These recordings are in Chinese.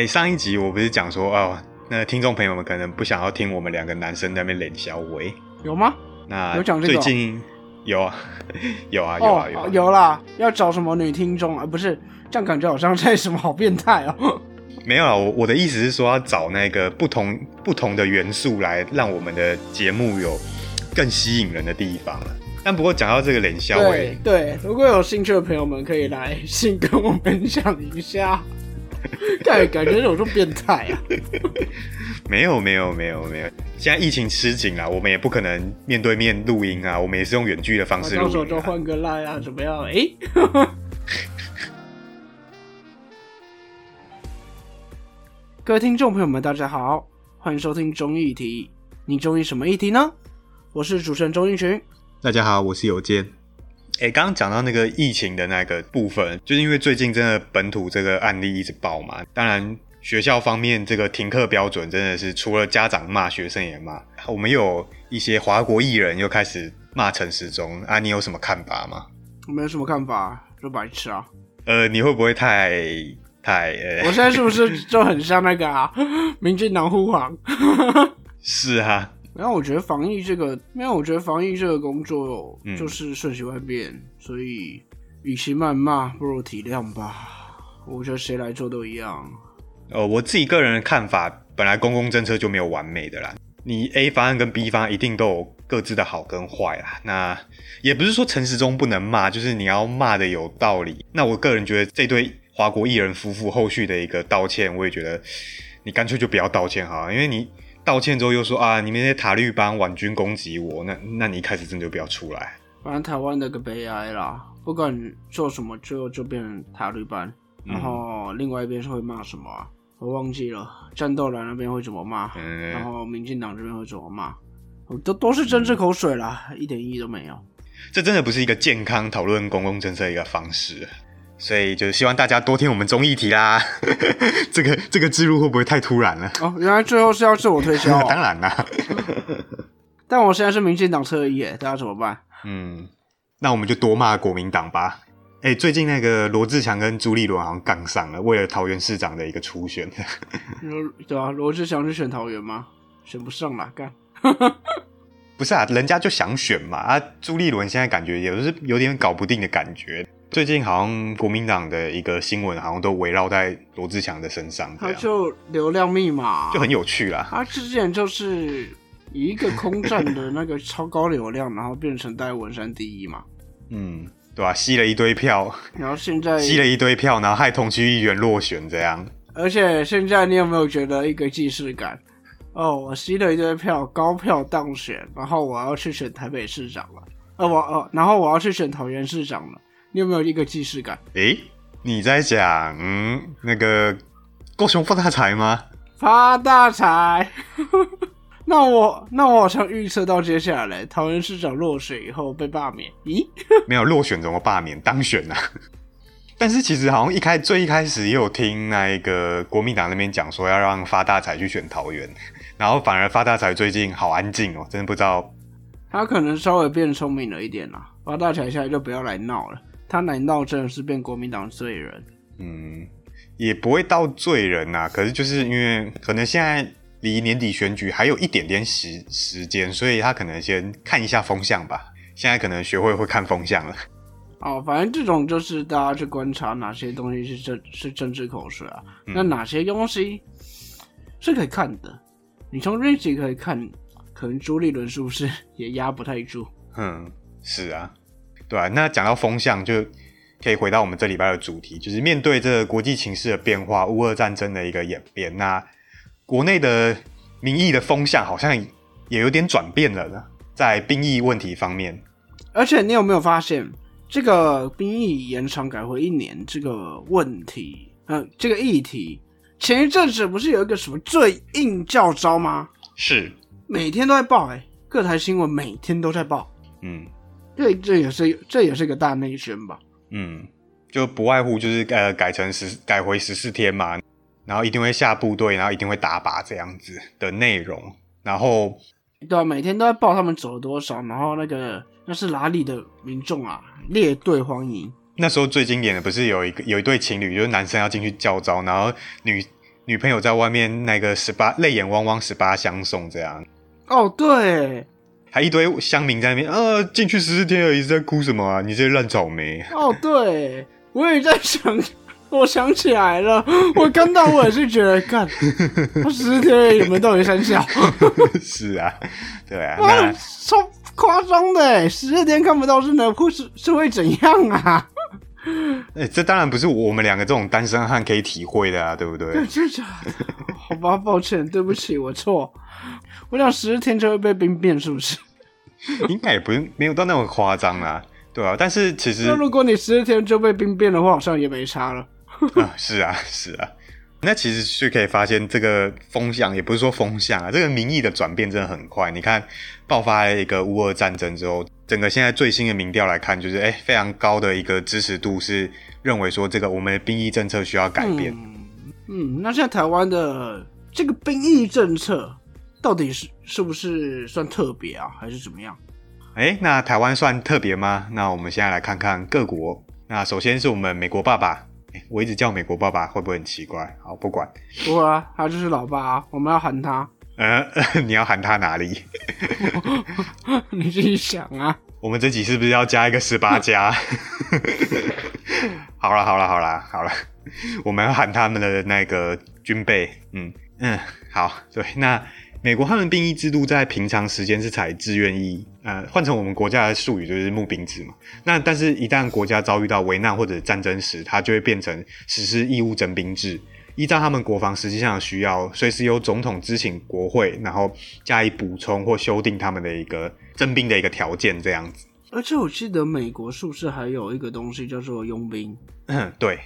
哎，上一集我不是讲说哦，那听众朋友们可能不想要听我们两个男生在那边冷小伟，有吗？那有讲这个最近 有啊，有啊，有啊，有啊哦，有啦，要找什么女听众啊？不是，这样感觉好像在什么好变态哦。没有啊，我我的意思是说要找那个不同不同的元素来让我们的节目有更吸引人的地方啊但不过讲到这个冷笑对伟，对，如果有兴趣的朋友们可以来信跟我分享一下。感感觉有这种变态啊！没有没有没有没有，现在疫情吃紧了，我们也不可能面对面录音啊，我们也是用远距的方式录到时候。就换个 line 啊，怎么样？哎、各位听众朋友们，大家好，欢迎收听中议题。你中意什么议题呢？我是主持人钟义群。大家好，我是有健。哎，刚刚讲到那个疫情的那个部分，就是因为最近真的本土这个案例一直爆嘛。当然，学校方面这个停课标准真的是除了家长骂，学生也骂。我们又有一些华国艺人又开始骂陈时中啊，你有什么看法吗？我没有什么看法，就白痴啊！呃，你会不会太太呃？我现在是不是就很像那个啊？民进党护航？是啊，没有，我觉得防疫这个，没有，我觉得防疫这个工作嗯就是瞬息万变，所以与其谩骂，不如体谅吧。我觉得谁来做都一样。呃，我自己个人的看法，本来公共政策就没有完美的啦。你 A 方案跟 B 方案一定都有各自的好跟坏啦。那也不是说陈时中不能骂，就是你要骂的有道理。那我个人觉得这对华国艺人夫妇后续的一个道歉，我也觉得你干脆就不要道歉好了，因为你道歉之后又说啊，你们那些塔利班婉军攻击我，那那你一开始真的就不要出来。反正台湾的个悲哀啦，不管做什么，最后就变成塔利班，嗯然后另外一边是会骂什么啊？我忘记了，战斗蓝那边会怎么骂，嗯然后民进党这边会怎么骂，都都是政治口水啦，一点意义都没有。这真的不是一个健康讨论公共政策的一个方式，所以就希望大家多听我们综艺题啦。这个这个之路会不会太突然了？哦，原来最后是要自我推销、当哦，然啦，但我现在是民进党侧翼耶，大家怎么办？嗯，那我们就多骂国民党吧。哎、最近那个罗志强跟朱立伦好像杠上了，为了桃园市长的一个初选。罗对啊，罗志祥去选桃园吗？选不上啦，干。不是啊，人家就想选嘛。啊，朱立伦现在感觉也是有点搞不定的感觉。最近好像国民党的一个新闻好像都围绕在罗志祥的身上，这他样就流量密码，就很有趣啦。他之前就是以一个空战的那个超高流量，然后变成戴文山第一嘛，嗯，对吧、吸了一堆票，然后现在，吸了一堆票，然后害同区议员落选，这样。而且现在你有没有觉得一个既视感？哦，我吸了一堆票，高票当选，然后我要去选台北市长了，呃，我呃，然后我要去选桃园市长了，你有没有一个既视感？诶，你在讲嗯那个高雄发大财吗？发大财！那我那我好像预测到接下来桃园市长落选以后被罢免，咦？没有落选怎么罢免？当选啊、但是其实好像一开最一开始也有听那一个国民党那边讲说要让发大财去选桃园，然后反而发大财最近好安静哦，真的不知道。他可能稍微变聪明了一点啦，发大财下来就不要来闹了，他难道真的是变国民党罪人。嗯，也不会到罪人呐、可是就是因为可能现在离年底选举还有一点点时时间，所以他可能先看一下风向吧。现在可能学会会看风向了。哦，反正这种就是大家去观察哪些东西是政是政治口水啊，嗯那哪些东西是可以看的。你从 i c 可以看，可能朱立伦是不是也压不太住？嗯，是啊，对啊。那讲到风向，就可以回到我们这礼拜的主题，就是面对这个国际情势的变化，乌俄战争的一个演变，那国内的民意的风向好像也有点转变了呢，在兵役问题方面。而且你有没有发现，这个兵役延长改回一年这个问题，呃，这个议题，前一阵子不是有一个什么最硬教招吗？是，每天都在报、欸，各台新闻每天都在报，嗯这这也是这也是个大内宣吧？嗯，就不外乎就是呃改成十改回十四天嘛，然后一定会下部队，然后一定会打靶这样子的内容，然后对啊，每天都在报他们走了多少，然后那个那是哪里的民众啊，列队欢迎。那时候最经典的不是有一个有一对情侣，就是男生要进去叫招，然后女女朋友在外面那个十八泪眼汪汪十八相送这样，哦，对，还一堆乡民在那边，呃，进去十四天而已，在哭什么啊？你这些烂草莓。哦，对，我也在想，我想起来了，我看到我也是觉得，干，他十四天而已有没有道理三小？是啊，对啊，那，超夸张的欸，十四天看不到是能会是是会怎样啊？哎、这当然不是我们两个这种单身汉可以体会的啊，对不对？真的假的？好吧，抱歉，对不起，我错。我想十天就会被兵变，是不是？应该也不是没有到那么夸张啦，对啊。但是其实那如果你十四天就被兵变的话，好像也没差了。啊，是啊，是啊。那其实是可以发现，这个风向也不是说风向啊，这个民意的转变真的很快。你看，爆发了一个乌俄战争之后，整个现在最新的民调来看，就是哎、非常高的一个支持度是认为说这个我们的兵役政策需要改变。嗯，那现在台湾的这个兵役政策到底是是不是算特别啊，还是怎么样？哎、那台湾算特别吗？那我们现在来看看各国。那首先是我们美国爸爸，我一直叫美国爸爸会不会很奇怪？好，不管。不会啊，他就是老爸啊，我们要喊他。呃，你要喊他哪里？你自己想啊。我们这集是不是要加一个十八加？好了好了好了好了，我们要喊他们的那个军备。嗯嗯，好，对，那美国他们兵役制度在平常时间是采自愿役，呃，换成我们国家的术语就是募兵制嘛。那但是，一旦国家遭遇到危难或者战争时，它就会变成实施义务征兵制。依照他们国防实际上的需要，随时由总统知请国会，然后加以补充或修订他们的一个征兵的一个条件，这样子。而且我记得美国是不是还有一个东西叫做佣兵，嗯，对，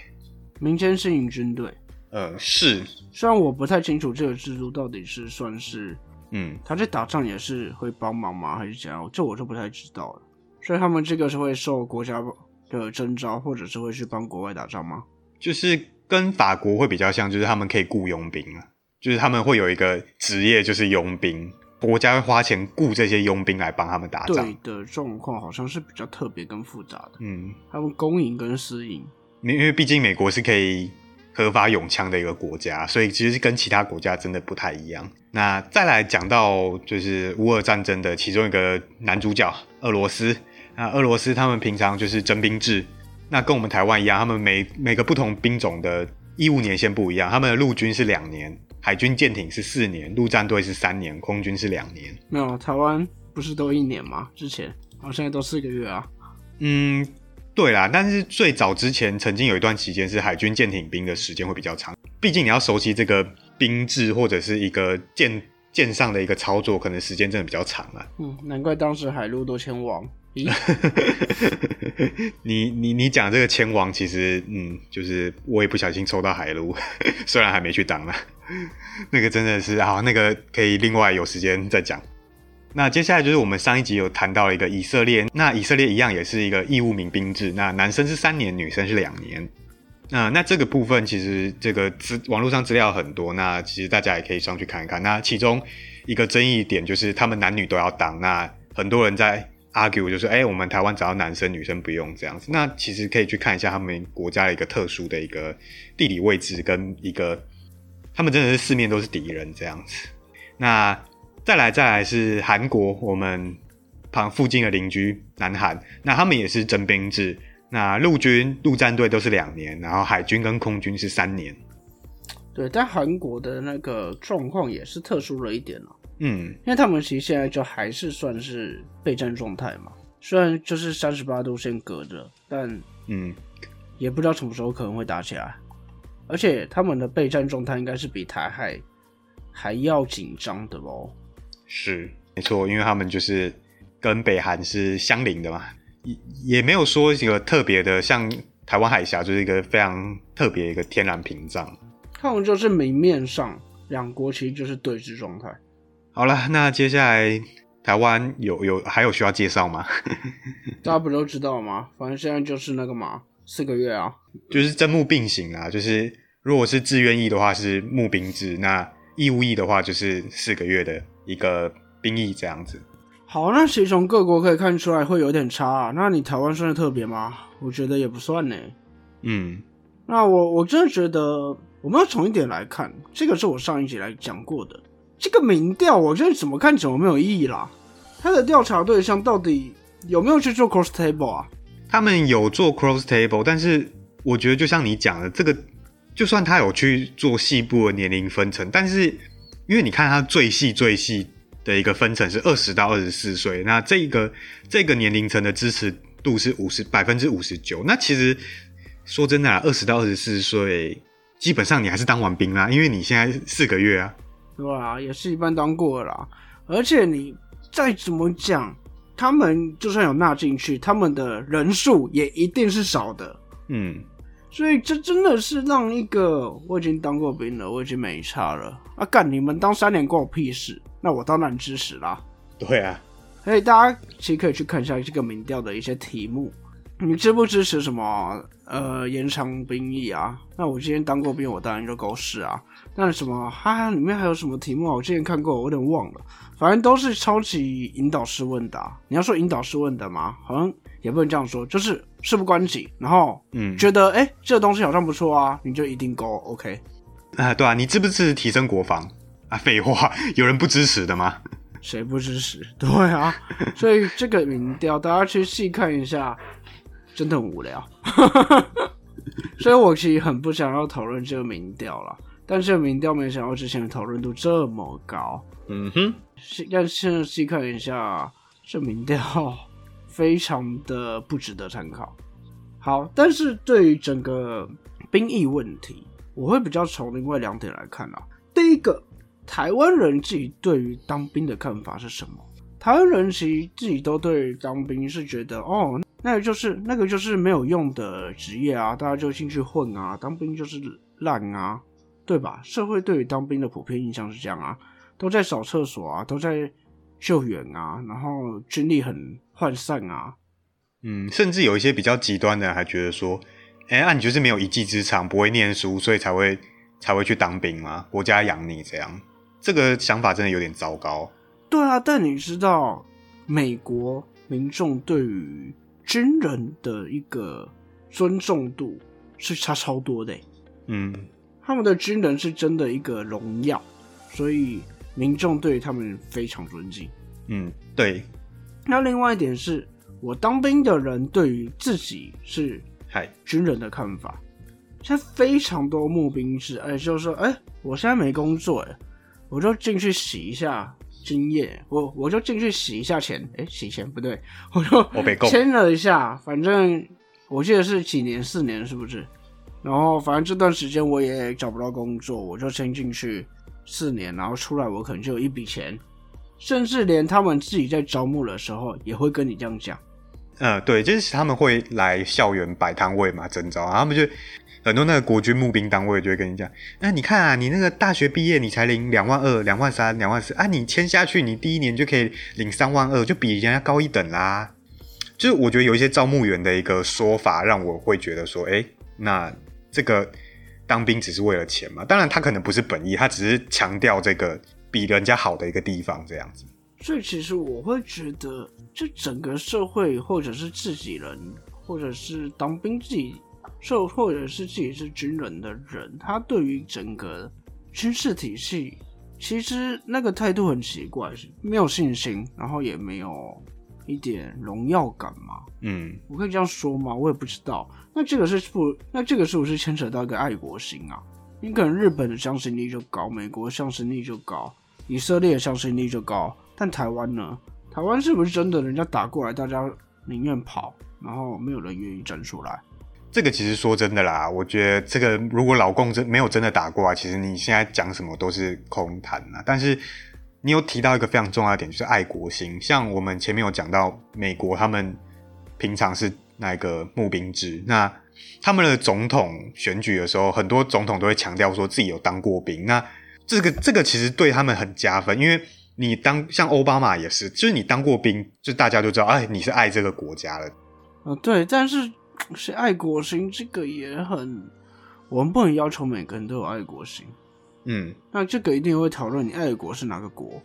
民间适应军队？呃，是，虽然我不太清楚这个制度到底是算是嗯，他在打仗也是会帮忙吗，还是怎样？这我就不太知道了。所以他们这个是会受国家的征召，或者是会去帮国外打仗吗？就是跟法国会比较像，就是他们可以雇佣兵啊，就是他们会有一个职业就是佣兵，国家会花钱雇这些佣兵来帮他们打仗对。的状况好像是比较特别跟复杂的，嗯，他们公营跟私营。因为毕竟美国是可以合法拥枪的一个国家，所以其实跟其他国家真的不太一样。那再来讲到就是乌俄战争的其中一个男主角俄罗斯，那俄罗斯他们平常就是征兵制，那跟我们台湾一样，他们每每个不同兵种的义务年限不一样，他们的陆军是两年，海军舰艇是四年，陆战队是三年，空军是两年。没有，台湾不是都一年吗？之前，好像现在都四个月啊。嗯，对啦，但是最早之前曾经有一段期间是海军舰艇兵的时间会比较长，毕竟你要熟悉这个兵制或者是一个舰舰上的一个操作，可能时间真的比较长啊。嗯，难怪当时海陆都迁王。你你你讲这个千王，其实嗯，就是我也不小心抽到海陆，虽然还没去当啦，那个真的是啊，那个可以另外有时间再讲。那接下来就是我们上一集有谈到一个以色列，那以色列一样也是一个义务民兵制，那男生是三年，女生是两年。那那这个部分其实这个资网络上资料很多，那其实大家也可以上去看一看。那其中一个争议点就是他们男女都要当，那很多人在 argue 就是，哎、我们台湾只要男生，女生不用这样子。那其实可以去看一下他们国家的一个特殊的一个地理位置跟一个，他们真的是四面都是敌人这样子。那再来再来是韩国，我们旁附近的邻居南韩，那他们也是征兵制，那陆军陆战队都是两年，然后海军跟空军是三年。对，但韩国的那个状况也是特殊了一点了，嗯，因为他们其实现在就还是算是备战状态嘛，虽然就是三十八度线隔着，但嗯，也不知道什么时候可能会打起来，而且他们的备战状态应该是比台海还要紧张的哦。是没错，因为他们就是跟北韩是相邻的嘛，也也没有说一个特别的，像台湾海峡就是一个非常特别一个天然屏障。他们就是明面上两国其实就是对峙状态。好了，那接下来台湾有有还有需要介绍吗？大家不都知道吗？反正现在就是那个嘛，四个月啊。就是征募并行啊，就是如果是自愿役的话是募兵制，那义务役的话就是四个月的一个兵役这样子。好，那其实从各国可以看出来会有点差、啊。那你台湾算是特别吗？我觉得也不算呢。嗯，那我我真的觉得我们要从一点来看，这个是我上一集来讲过的。这个民调，我觉得怎么看怎么没有意义啦。他的调查对象到底有没有去做 cross table 啊？他们有做 cross table，但是我觉得就像你讲的，这个就算他有去做细部的年龄分层，但是因为你看他最细最细的一个分层是二十到二十四岁，那这个这个年龄层的支持度是五十百分之五十九。那其实说真的，二十到二十四岁。基本上你还是当完兵啦，因为你现在四个月啊，对啊，也是一般当过了啦。而且你再怎么讲，他们就算有纳进去，他们的人数也一定是少的。嗯，所以这真的是让一个我已经当过兵了，我已经没差了啊！干你们当三年关我屁事？那我当然支持啦。对啊，所以大家其实可以去看一下这个民调的一些题目。你支不支持什么？呃，延长兵役啊？那我今天当过兵，我当然就狗屎啊。那什么，哈哈，里面还有什么题目啊？我之前看过，我有点忘了。反正都是超级引导式问答。你要说引导式问答吗？好像也不能这样说，就是事不关己，然后嗯，觉得哎，这个东西好像不错啊，你就一定勾 OK。啊，对啊，你支不支持提升国防啊？废话，有人不支持的吗？谁不支持？对啊，所以这个民调大家去细看一下。真的很无聊，所以我其实很不想要讨论这个民调了。但这个民调没想到之前的讨论度这么高，嗯哼。但现在细看一下，这民调非常的不值得参考。好，但是对于整个兵役问题，我会比较从另外两点来看啊。第一个，台湾人自己对于当兵的看法是什么？台湾人其实自己都对当兵是觉得哦。那个就是那个就是没有用的职业啊，大家就进去混啊，当兵就是烂啊，对吧？社会对于当兵的普遍印象是这样啊，都在扫厕所啊，都在救援啊，然后军力很涣散啊。嗯，甚至有一些比较极端的还觉得说，哎，那你就是没有一技之长，不会念书，所以才会才会去当兵吗？国家养你这样，这个想法真的有点糟糕。对啊，但你知道美国民众对于军人的一个尊重度是差超多的，嗯，他们的军人是真的一个荣耀，所以民众对他们非常尊敬。嗯，对。那另外一点是我当兵的人对于自己是嗨军人的看法，现在非常多募兵制，哎，就是说，哎，我现在没工作，哎，我就进去洗一下。经验，我我就进去洗一下钱，哎，洗钱不对，我就签了一下，反正我记得是几年，四年是不是？然后反正这段时间我也找不到工作，我就先进去四年，然后出来我可能就有一笔钱，甚至连他们自己在招募的时候也会跟你这样讲。嗯，对，就是他们会来校园摆摊位嘛，征招，他们就。很多那个国军募兵单位就会跟你讲，那你看啊，你那个大学毕业你才领两万二、两万三、两万四啊，你签下去，你第一年就可以领三万二，就比人家高一等啦。就是我觉得有一些招募员的一个说法，让我会觉得说，哎，那这个当兵只是为了钱嘛？当然他可能不是本意，他只是强调这个比人家好的一个地方这样子。所以其实我会觉得，这整个社会或者是自己人，或者是当兵自己。受或者是自己是军人的人，他对于整个军事体系，其实那个态度很奇怪，没有信心，然后也没有一点荣耀感嘛。嗯，我可以这样说吗？我也不知道。那这个是不？那这个是不是牵扯到一个爱国心啊？你可能日本的向心力就高，美国向心力就高，以色列的向心力就高，但台湾呢？台湾是不是真的？人家打过来，大家宁愿跑，然后没有人愿意站出来。这个其实说真的啦，我觉得这个如果老共真没有真的打过来，其实你现在讲什么都是空谈啊。但是你有提到一个非常重要的点，就是爱国心。像我们前面有讲到，美国他们平常是那个募兵制，那他们的总统选举的时候，很多总统都会强调说自己有当过兵。那这个这个其实对他们很加分，因为你当像奥巴马也是，就是你当过兵，就大家都知道，哎，你是爱这个国家了。啊，对，但是。是爱国心，这个也很，我们不能要求每个人都有爱国心。嗯，那这个一定会讨论你爱国是哪个国，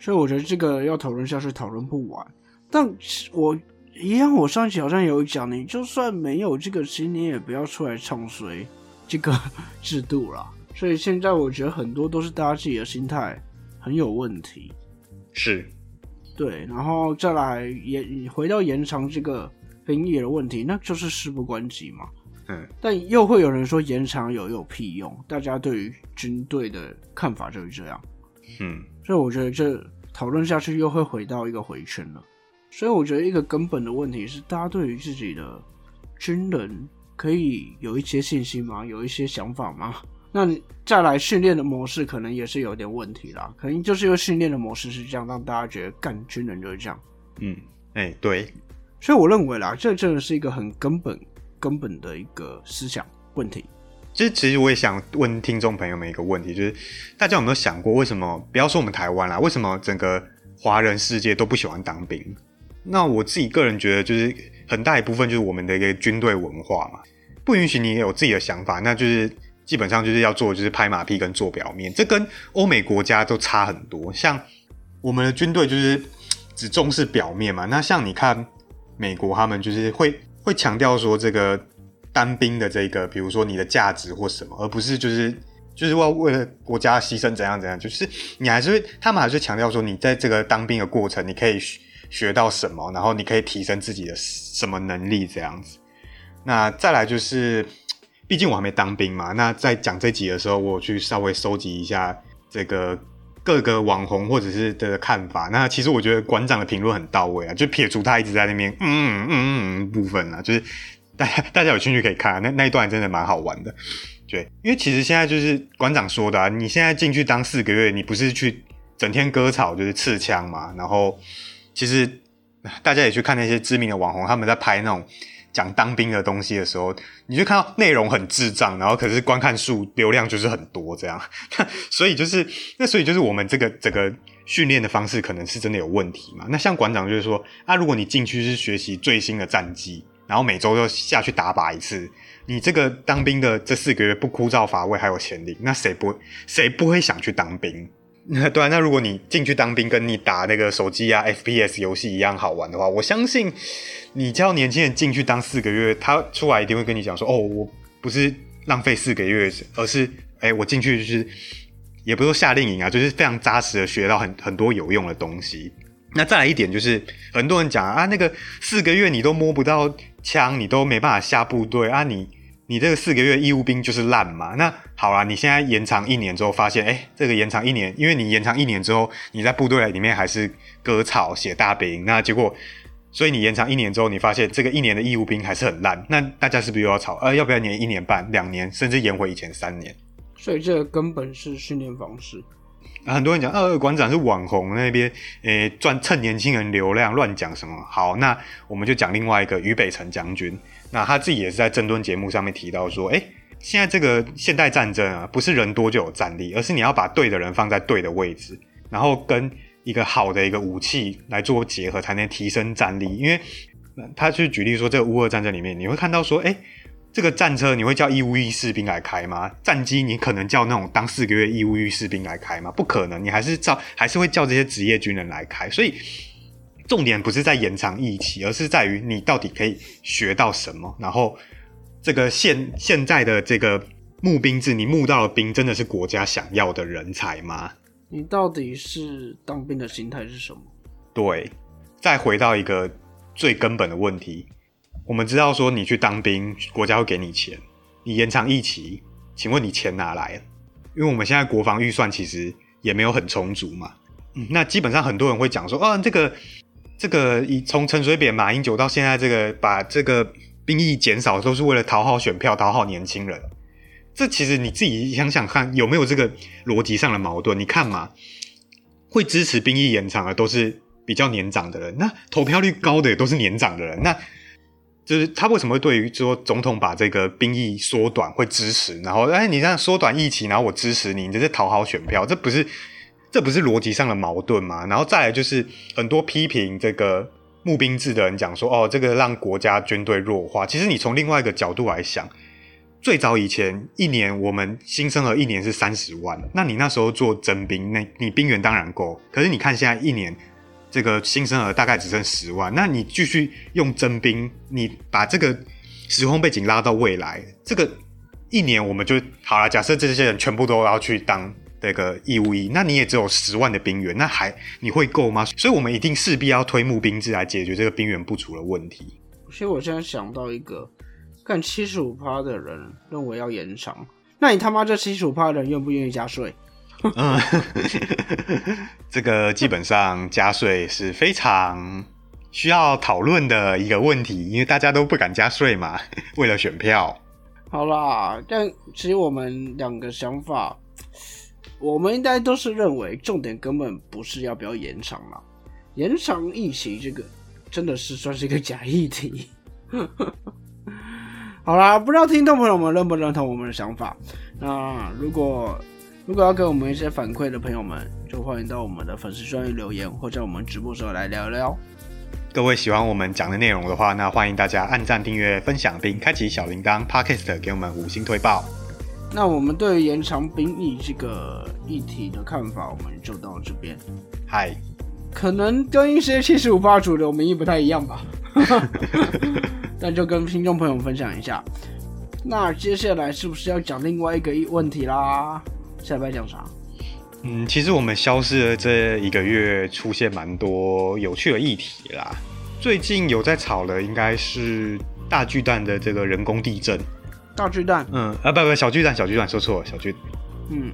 所以我觉得这个要讨论下去讨论不完。但我一样，我上期好像有讲，你就算没有这个心，你也不要出来唱衰这个 制度了。所以现在我觉得很多都是大家自己的心态很有问题。是，对，然后再来延回到延长这个兵役的问题，那就是事不关己嘛。嗯，但又会有人说延长有有屁用？大家对于军队的看法就是这样。嗯，所以我觉得这讨论下去又会回到一个回圈了。所以我觉得一个根本的问题是，大家对于自己的军人可以有一些信心吗？有一些想法吗？那你再来训练的模式可能也是有点问题啦，可能就是因为训练的模式是这样，让大家觉得干军人就是这样。嗯，哎，对，所以我认为啦，这真的是一个很根本、根本的一个思想问题。其实，其实我也想问听众朋友们一个问题，就是大家有没有想过，为什么不要说我们台湾啦，为什么整个华人世界都不喜欢当兵？那我自己个人觉得，就是很大一部分就是我们的一个军队文化嘛，不允许你有自己的想法，那就是基本上就是要做就是拍马屁跟做表面，这跟欧美国家都差很多。像我们的军队就是只重视表面嘛，那像你看美国，他们就是会会强调说这个单兵的这个，比如说你的价值或什么，而不是就是就是要为了国家牺牲怎样怎样，就是你还是会他们还是强调说你在这个当兵的过程，你可以。学到什么，然后你可以提升自己的什么能力这样子。那再来就是，毕竟我还没当兵嘛。那在讲这集的时候，我去稍微收集一下这个各个网红或者是的看法。那其实我觉得馆长的评论很到位啊，就撇除他一直在那边嗯嗯嗯部分啊，就是大家大家有兴趣可以看那那一段真的蛮好玩的。对，因为其实现在就是馆长说的，啊，你现在进去当四个月，你不是去整天割草就是刺枪嘛，然后。其实大家也去看那些知名的网红，他们在拍那种讲当兵的东西的时候，你就看到内容很智障，然后可是观看数流量就是很多这样。所以就是那所以就是我们这个整个训练的方式可能是真的有问题嘛？那像馆长就是说，啊，如果你进去是学习最新的战绩，然后每周都下去打靶一次，你这个当兵的这四个月不枯燥乏味还有潜力，那谁不谁不会想去当兵？对啊，那如果你进去当兵，跟你打那个手机啊 FPS 游戏一样好玩的话，我相信你叫年轻人进去当四个月，他出来一定会跟你讲说：“哦，我不是浪费四个月，而是哎，我进去就是也不是说夏令营啊，就是非常扎实的学到很很多有用的东西。”那再来一点就是，很多人讲啊，那个四个月你都摸不到枪，你都没办法下部队啊，你。你这个四个月义务兵就是烂嘛？那好啦，你现在延长一年之后，发现哎，这个延长一年，因为你延长一年之后，你在部队里面还是割草写大兵，那结果，所以你延长一年之后，你发现这个一年的义务兵还是很烂，那大家是不是又要吵？呃，要不要延一年半、两年，甚至延回以前三年？所以这个根本是训练方式。很多人讲，呃，馆长是网红那边，诶，赚趁年轻人流量，乱讲什么？好，那我们就讲另外一个于北辰将军。那他自己也是在正敦节目上面提到说，哎，现在这个现代战争啊，不是人多就有战力，而是你要把对的人放在对的位置，然后跟一个好的一个武器来做结合，才能提升战力。因为他去举例说，这个乌俄战争里面，你会看到说，哎，这个战车你会叫义务役士兵来开吗？战机你可能叫那种当四个月义务役士兵来开吗？不可能，你还是叫还是会叫这些职业军人来开，所以。重点不是在延长义期，而是在于你到底可以学到什么。然后，这个现现在的这个募兵制，你募到的兵真的是国家想要的人才吗？你到底是当兵的心态是什么？对，再回到一个最根本的问题，我们知道说你去当兵，国家会给你钱，你延长役期，请问你钱哪来？因为我们现在国防预算其实也没有很充足嘛。嗯，那基本上很多人会讲说，啊，这个。这个以从陈水扁、马英九到现在，这个把这个兵役减少，都是为了讨好选票、讨好年轻人。这其实你自己想想看，有没有这个逻辑上的矛盾？你看嘛，会支持兵役延长的都是比较年长的人，那投票率高的也都是年长的人。那就是他为什么会对于说总统把这个兵役缩短会支持？然后哎，你这样缩短疫情，然后我支持你，你这是讨好选票，这不是？这不是逻辑上的矛盾吗？然后再来就是很多批评这个募兵制的人讲说，哦，这个让国家军队弱化。其实你从另外一个角度来想，最早以前一年我们新生儿一年是三十万，那你那时候做征兵，那你兵源当然够。可是你看现在一年这个新生儿大概只剩十万，那你继续用征兵，你把这个时空背景拉到未来，这个。一年我们就好了。假设这些人全部都要去当这个义务役，那你也只有十万的兵员，那还你会够吗？所以我们一定势必要推募兵制来解决这个兵源不足的问题。其实我现在想到一个，干七十五趴的人认为要延长，那你他妈这七十五趴的人愿不愿意加税？嗯，这个基本上加税是非常需要讨论的一个问题，因为大家都不敢加税嘛，为了选票。好啦，但其实我们两个想法，我们应该都是认为重点根本不是要不要延长啦，延长疫情这个真的是算是一个假议题。好啦，不知道听众朋友们认不认同我们的想法？那如果如果要给我们一些反馈的朋友们，就欢迎到我们的粉丝专页留言，或者我们直播时候来聊聊。各位喜欢我们讲的内容的话，那欢迎大家按赞、订阅、分享，并开启小铃铛。Podcast 给我们五星推报。那我们对延长兵役这个议题的看法，我们就到这边。嗨，可能跟一些七十五八主流民意不太一样吧，但就跟听众朋友们分享一下。那接下来是不是要讲另外一个问题啦？下礼拜讲啥？嗯，其实我们消失的这一个月，出现蛮多有趣的议题啦。最近有在炒的，应该是大巨蛋的这个人工地震。大巨蛋？嗯，啊，不不，小巨蛋，小巨蛋，说错了，小巨。嗯，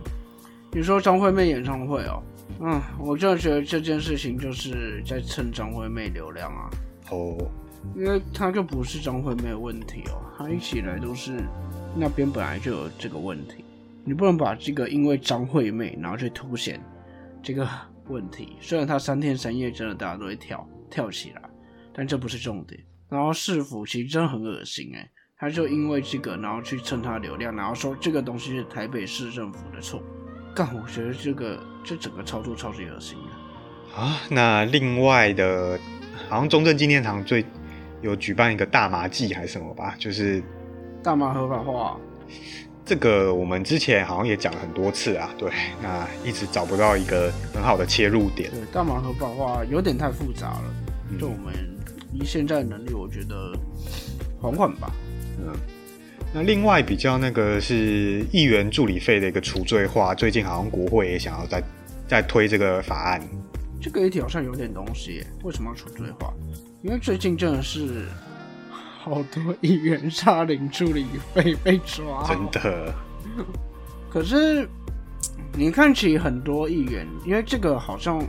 你说张惠妹演唱会哦？嗯，我真的觉得这件事情就是在蹭张惠妹流量啊。哦，因为他就不是张惠妹的问题哦，他一起来都是那边本来就有这个问题。你不能把这个因为张惠妹然后去凸显这个问题。虽然她三天三夜真的大家都会跳跳起来，但这不是重点。然后市府其实真的很恶心哎，他就因为这个然后去蹭他流量，然后说这个东西是台北市政府的错。干，我觉得这个这整个操作超级恶心的。啊，那另外的，好像中正纪念堂最有举办一个大麻季还是什么吧，就是大麻合法化。这个我们之前好像也讲了很多次啊，对，那一直找不到一个很好的切入点。对，大麻合法化有点太复杂了，就我们以现在的能力，我觉得缓缓吧。嗯，那另外比较那个是议员助理费的一个除罪化，最近好像国会也想要再再推这个法案。这个议题好像有点东西，为什么要除罪化？因为最近真的是。好多议员差领助理费被抓，真的。可是你看起很多议员，因为这个好像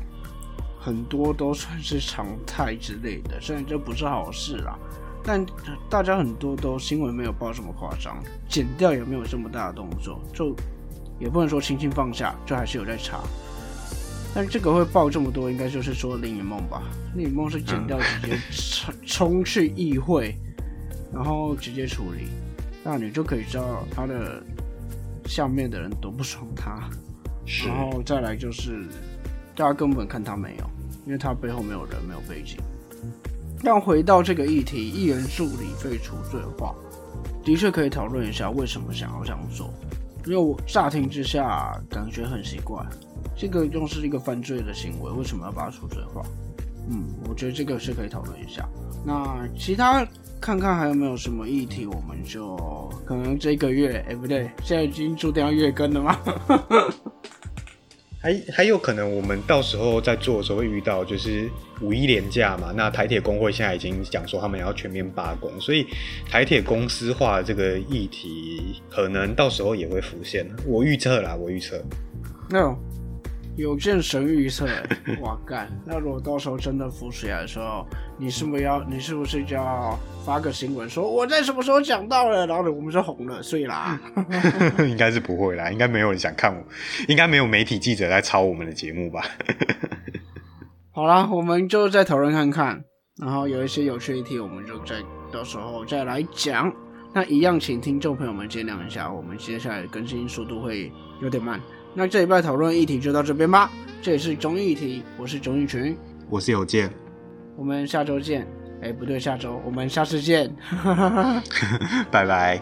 很多都算是常态之类的，虽然这不是好事啦，但大家很多都新闻没有报这么夸张，剪掉也没有这么大的动作，就也不能说轻轻放下，就还是有在查。但这个会报这么多，应该就是说林颖梦吧？林颖梦是剪掉直接冲冲去议会。然后直接处理，那你就可以知道他的下面的人都不爽他。然后再来就是，大家根本看他没有，因为他背后没有人，没有背景。但回到这个议题，议员助理废除罪化，的确可以讨论一下为什么想要这样做。因为我乍听之下感觉很奇怪，这个又是一个犯罪的行为，为什么要把它除罪化？嗯，我觉得这个是可以讨论一下。那其他。看看还有没有什么议题，我们就可能这个月，哎，不对，现在已经注定要月更了吗？还还有可能，我们到时候在做的时候会遇到，就是五一连假嘛。那台铁工会现在已经讲说他们要全面罢工，所以台铁公司化这个议题可能到时候也会浮现。我预测啦，我预测。那。有见神预测，哇干！那如果到时候真的浮起来的时候，你是不是要，你是不是就要发个新闻说我在什么时候讲到了，然后我们就红了，所以啦 应该是不会啦，应该没有人想看我，应该没有媒体记者在抄我们的节目吧？好啦，我们就再讨论看看，然后有一些有趣议题，我们就再到时候再来讲。那一样，请听众朋友们见谅一下，我们接下来更新速度会有点慢。那这一拜讨论议题就到这边吧。这里是中议题，我是综艺群，我是有健，我们下周见。哎，不对，下周我们下次见，拜拜。